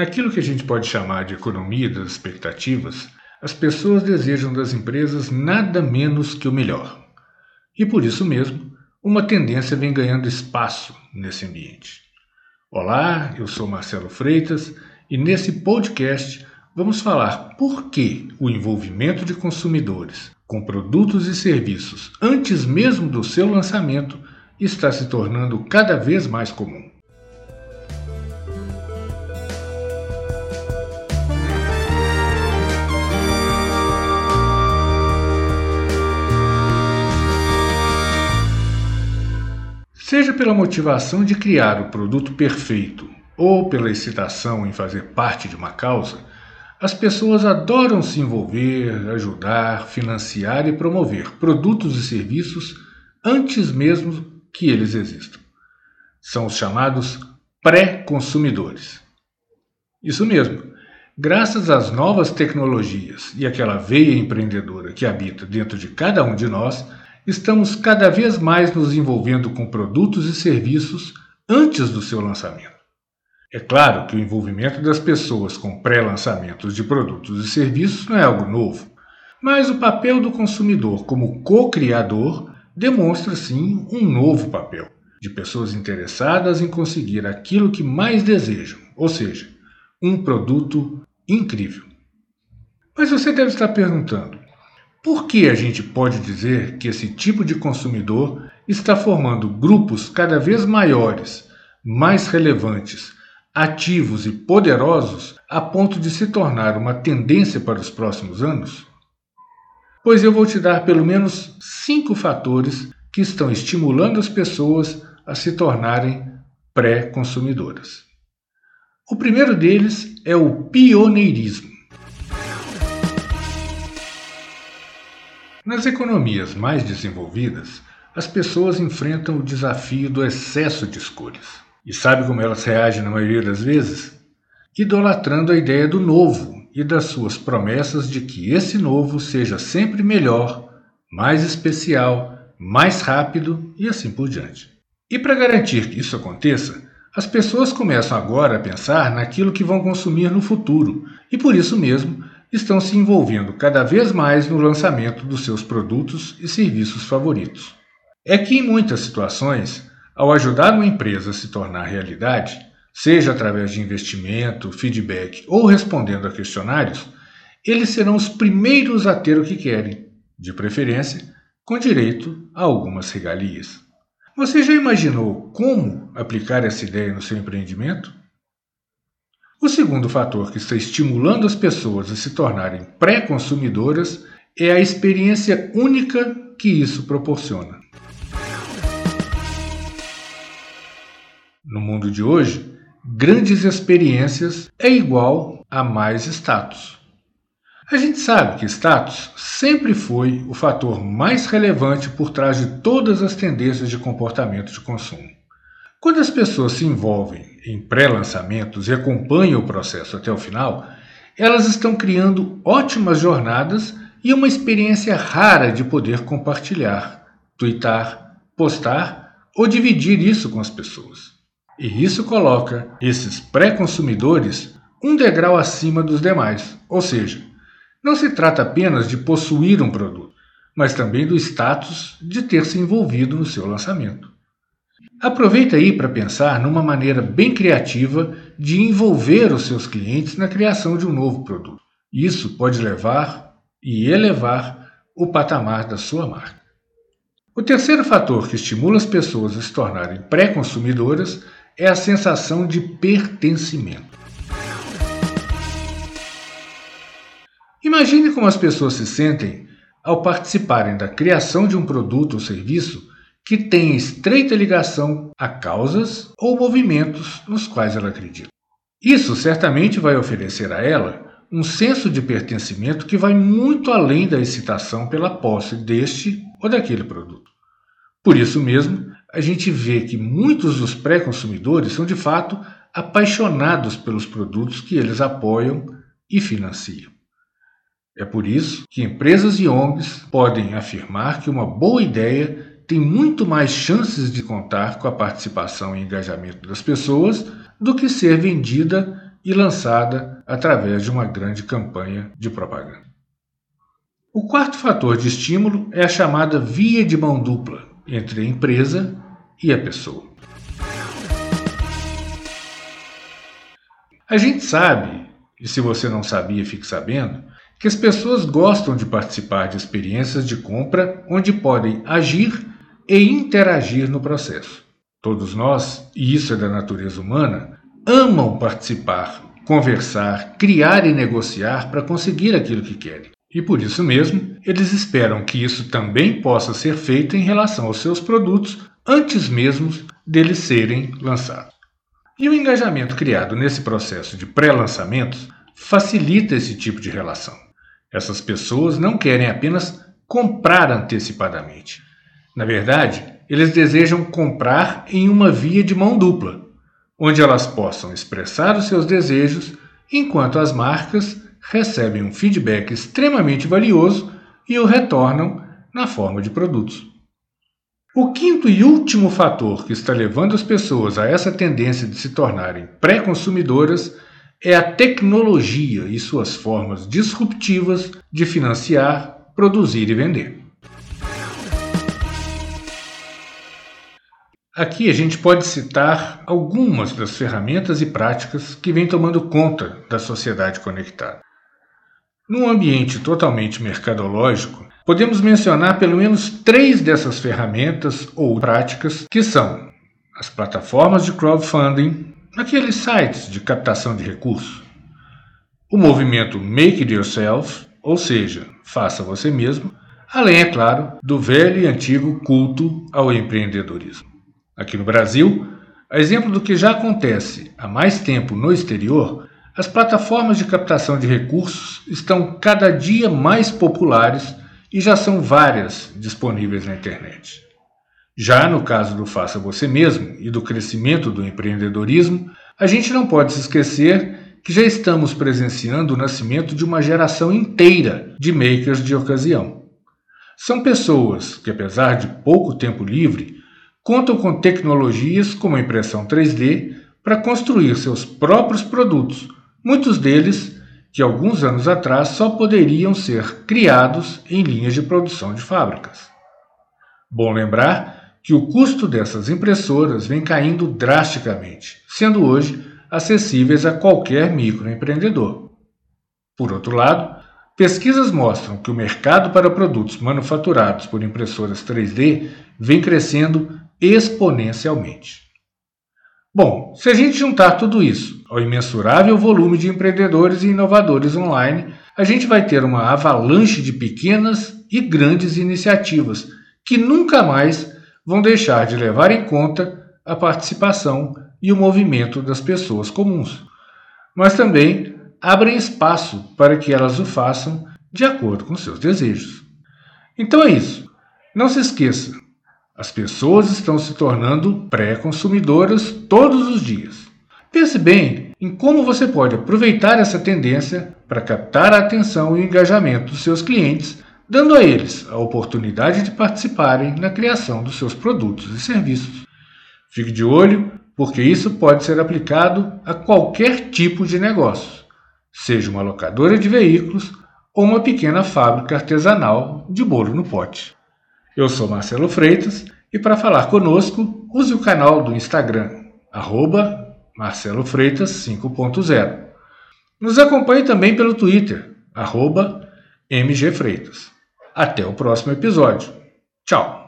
Naquilo que a gente pode chamar de economia das expectativas, as pessoas desejam das empresas nada menos que o melhor. E por isso mesmo, uma tendência vem ganhando espaço nesse ambiente. Olá, eu sou Marcelo Freitas e nesse podcast vamos falar por que o envolvimento de consumidores com produtos e serviços antes mesmo do seu lançamento está se tornando cada vez mais comum. Seja pela motivação de criar o produto perfeito ou pela excitação em fazer parte de uma causa, as pessoas adoram se envolver, ajudar, financiar e promover produtos e serviços antes mesmo que eles existam. São os chamados pré-consumidores. Isso mesmo. Graças às novas tecnologias e àquela veia empreendedora que habita dentro de cada um de nós, estamos cada vez mais nos envolvendo com produtos e serviços antes do seu lançamento. É claro que o envolvimento das pessoas com pré-lançamentos de produtos e serviços não é algo novo, mas o papel do consumidor como co-criador demonstra sim um novo papel, de pessoas interessadas em conseguir aquilo que mais desejam, ou seja, um produto incrível. Mas você deve estar perguntando: por que a gente pode dizer que esse tipo de consumidor está formando grupos cada vez maiores, mais relevantes, ativos e poderosos a ponto de se tornar uma tendência para os próximos anos? Pois eu vou te dar pelo menos cinco fatores que estão estimulando as pessoas a se tornarem pré-consumidoras. O primeiro deles é o pioneirismo. Nas economias mais desenvolvidas, as pessoas enfrentam o desafio do excesso de escolhas. E sabe como elas reagem na maioria das vezes? Idolatrando a ideia do novo e das suas promessas de que esse novo seja sempre melhor, mais especial, mais rápido e assim por diante. E para garantir que isso aconteça, as pessoas começam agora a pensar naquilo que vão consumir no futuro e por isso mesmo estão se envolvendo cada vez mais no lançamento dos seus produtos e serviços favoritos. É que, em muitas situações, ao ajudar uma empresa a se tornar realidade, seja através de investimento, feedback ou respondendo a questionários, eles serão os primeiros a ter o que querem, de preferência, com direito a algumas regalias. Você já imaginou como aplicar essa ideia no seu empreendimento? O segundo fator que está estimulando as pessoas a se tornarem pré-consumidoras é a experiência única que isso proporciona. No mundo de hoje, grandes experiências é igual a mais status. A gente sabe que status sempre foi o fator mais relevante por trás de todas as tendências de comportamento de consumo. Quando as pessoas se envolvem em pré-lançamentos e acompanham o processo até o final, elas estão criando ótimas jornadas e uma experiência rara de poder compartilhar, twittar, postar ou dividir isso com as pessoas. E isso coloca esses pré-consumidores um degrau acima dos demais, ou seja, não se trata apenas de possuir um produto, mas também do status de ter se envolvido no seu lançamento. Aproveita aí para pensar numa maneira bem criativa de envolver os seus clientes na criação de um novo produto. Isso pode levar e elevar o patamar da sua marca. O terceiro fator que estimula as pessoas a se tornarem pré-consumidoras é a sensação de pertencimento. Imagine como as pessoas se sentem ao participarem da criação de um produto ou serviço que tem estreita ligação a causas ou movimentos nos quais ela acredita. Isso certamente vai oferecer a ela um senso de pertencimento que vai muito além da excitação pela posse deste ou daquele produto. Por isso mesmo, a gente vê que muitos dos pré-consumidores são de fato apaixonados pelos produtos que eles apoiam e financiam. É por isso que empresas e ONGs podem afirmar que uma boa ideia tem muito mais chances de contar com a participação e engajamento das pessoas do que ser vendida e lançada através de uma grande campanha de propaganda. O quarto fator de estímulo é a chamada via de mão dupla entre a empresa e a pessoa. A gente sabe, e se você não sabia, fique sabendo, que as pessoas gostam de participar de experiências de compra onde podem agir e interagir no processo. Todos nós, e isso é da natureza humana, amam participar, conversar, criar e negociar para conseguir aquilo que querem. E por isso mesmo, eles esperam que isso também possa ser feito em relação aos seus produtos antes mesmo deles serem lançados. E o engajamento criado nesse processo de pré-lançamentos facilita esse tipo de relação. Essas pessoas não querem apenas comprar antecipadamente. Na verdade, eles desejam comprar em uma via de mão dupla, onde elas possam expressar os seus desejos, enquanto as marcas recebem um feedback extremamente valioso e o retornam na forma de produtos. O quinto e último fator que está levando as pessoas a essa tendência de se tornarem pré-consumidoras é a tecnologia e suas formas disruptivas de financiar, produzir e vender. Aqui a gente pode citar algumas das ferramentas e práticas que vêm tomando conta da sociedade conectada. Num ambiente totalmente mercadológico, podemos mencionar pelo menos três dessas ferramentas ou práticas que são as plataformas de crowdfunding, naqueles sites de captação de recursos. O movimento Make It Yourself, ou seja, faça você mesmo, além, é claro, do velho e antigo culto ao empreendedorismo. Aqui no Brasil, a exemplo do que já acontece há mais tempo no exterior, as plataformas de captação de recursos estão cada dia mais populares e já são várias disponíveis na internet. Já no caso do Faça Você Mesmo e do crescimento do empreendedorismo, a gente não pode se esquecer que já estamos presenciando o nascimento de uma geração inteira de makers de ocasião. São pessoas que, apesar de pouco tempo livre, contam com tecnologias como a impressão 3D para construir seus próprios produtos, muitos deles que alguns anos atrás só poderiam ser criados em linhas de produção de fábricas. Bom lembrar que o custo dessas impressoras vem caindo drasticamente, sendo hoje acessíveis a qualquer microempreendedor. Por outro lado, pesquisas mostram que o mercado para produtos manufaturados por impressoras 3D vem crescendo exponencialmente. Bom, se a gente juntar tudo isso ao imensurável volume de empreendedores e inovadores online, a gente vai ter uma avalanche de pequenas e grandes iniciativas que nunca mais vão deixar de levar em conta a participação e o movimento das pessoas comuns, mas também abrem espaço para que elas o façam de acordo com seus desejos. Então é isso. Não se esqueça, as pessoas estão se tornando pré-consumidoras todos os dias. Pense bem em como você pode aproveitar essa tendência para captar a atenção e o engajamento dos seus clientes dando a eles a oportunidade de participarem na criação dos seus produtos e serviços. Fique de olho, porque isso pode ser aplicado a qualquer tipo de negócio, seja uma locadora de veículos ou uma pequena fábrica artesanal de bolo no pote. Eu sou Marcelo Freitas e para falar conosco, use o canal do Instagram, arroba Marcelo Freitas 5.0. Nos acompanhe também pelo Twitter, arroba MG Freitas. Até o próximo episódio. Tchau!